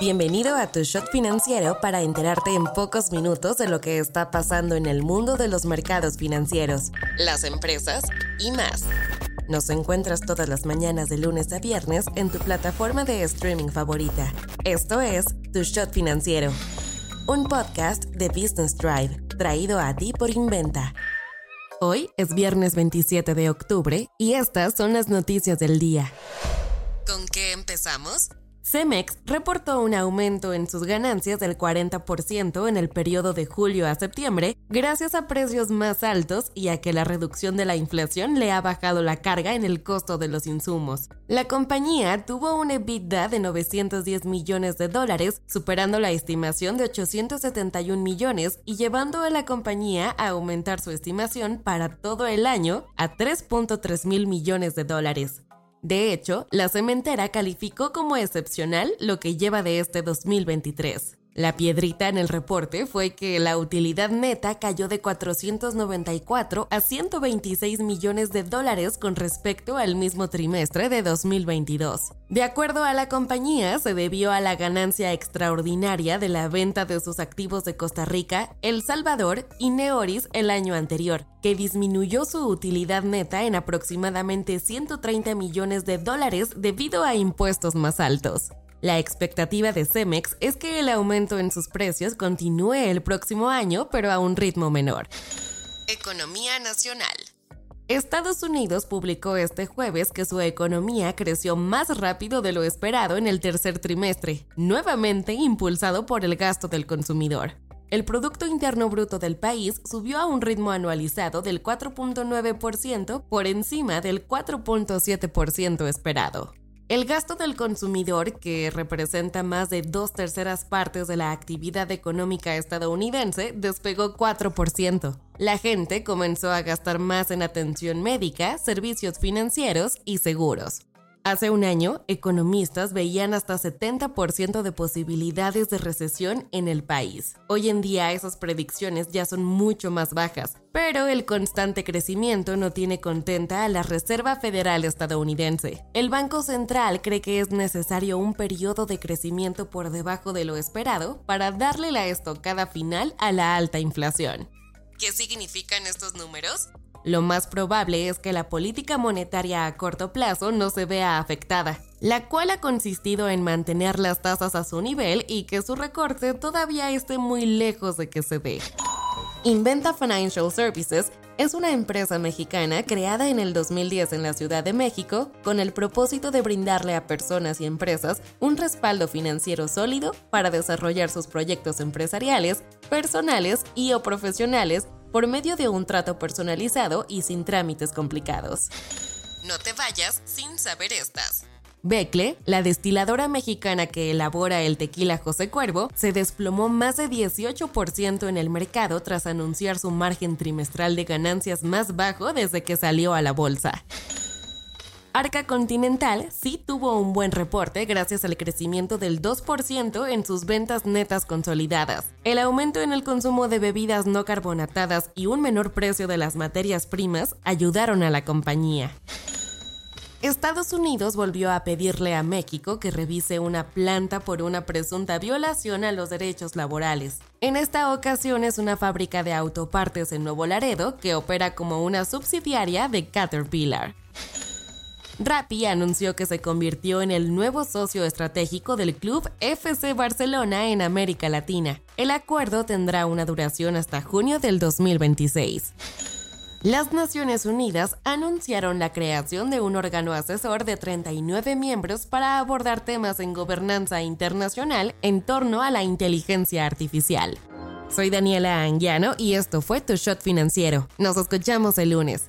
Bienvenido a tu shot financiero para enterarte en pocos minutos de lo que está pasando en el mundo de los mercados financieros, las empresas y más. Nos encuentras todas las mañanas de lunes a viernes en tu plataforma de streaming favorita. Esto es Tu Shot Financiero, un podcast de Business Drive traído a ti por Inventa. Hoy es viernes 27 de octubre y estas son las noticias del día. ¿Con qué empezamos? Cemex reportó un aumento en sus ganancias del 40% en el periodo de julio a septiembre, gracias a precios más altos y a que la reducción de la inflación le ha bajado la carga en el costo de los insumos. La compañía tuvo un EBITDA de 910 millones de dólares, superando la estimación de 871 millones y llevando a la compañía a aumentar su estimación para todo el año a 3.3 mil millones de dólares. De hecho, la cementera calificó como excepcional lo que lleva de este 2023. La piedrita en el reporte fue que la utilidad neta cayó de 494 a 126 millones de dólares con respecto al mismo trimestre de 2022. De acuerdo a la compañía, se debió a la ganancia extraordinaria de la venta de sus activos de Costa Rica, El Salvador y Neoris el año anterior, que disminuyó su utilidad neta en aproximadamente 130 millones de dólares debido a impuestos más altos. La expectativa de Cemex es que el aumento en sus precios continúe el próximo año, pero a un ritmo menor. Economía nacional. Estados Unidos publicó este jueves que su economía creció más rápido de lo esperado en el tercer trimestre, nuevamente impulsado por el gasto del consumidor. El Producto Interno Bruto del país subió a un ritmo anualizado del 4.9% por encima del 4.7% esperado. El gasto del consumidor, que representa más de dos terceras partes de la actividad económica estadounidense, despegó 4%. La gente comenzó a gastar más en atención médica, servicios financieros y seguros. Hace un año, economistas veían hasta 70% de posibilidades de recesión en el país. Hoy en día esas predicciones ya son mucho más bajas, pero el constante crecimiento no tiene contenta a la Reserva Federal estadounidense. El Banco Central cree que es necesario un periodo de crecimiento por debajo de lo esperado para darle la estocada final a la alta inflación. ¿Qué significan estos números? Lo más probable es que la política monetaria a corto plazo no se vea afectada, la cual ha consistido en mantener las tasas a su nivel y que su recorte todavía esté muy lejos de que se dé. Inventa Financial Services es una empresa mexicana creada en el 2010 en la Ciudad de México con el propósito de brindarle a personas y empresas un respaldo financiero sólido para desarrollar sus proyectos empresariales, personales y o profesionales por medio de un trato personalizado y sin trámites complicados. No te vayas sin saber estas. Becle, la destiladora mexicana que elabora el tequila José Cuervo, se desplomó más de 18% en el mercado tras anunciar su margen trimestral de ganancias más bajo desde que salió a la bolsa. Arca Continental sí tuvo un buen reporte gracias al crecimiento del 2% en sus ventas netas consolidadas. El aumento en el consumo de bebidas no carbonatadas y un menor precio de las materias primas ayudaron a la compañía. Estados Unidos volvió a pedirle a México que revise una planta por una presunta violación a los derechos laborales. En esta ocasión es una fábrica de autopartes en Nuevo Laredo que opera como una subsidiaria de Caterpillar. Rappi anunció que se convirtió en el nuevo socio estratégico del club FC Barcelona en América Latina. El acuerdo tendrá una duración hasta junio del 2026. Las Naciones Unidas anunciaron la creación de un órgano asesor de 39 miembros para abordar temas en gobernanza internacional en torno a la inteligencia artificial. Soy Daniela Anguiano y esto fue Tu Shot Financiero. Nos escuchamos el lunes.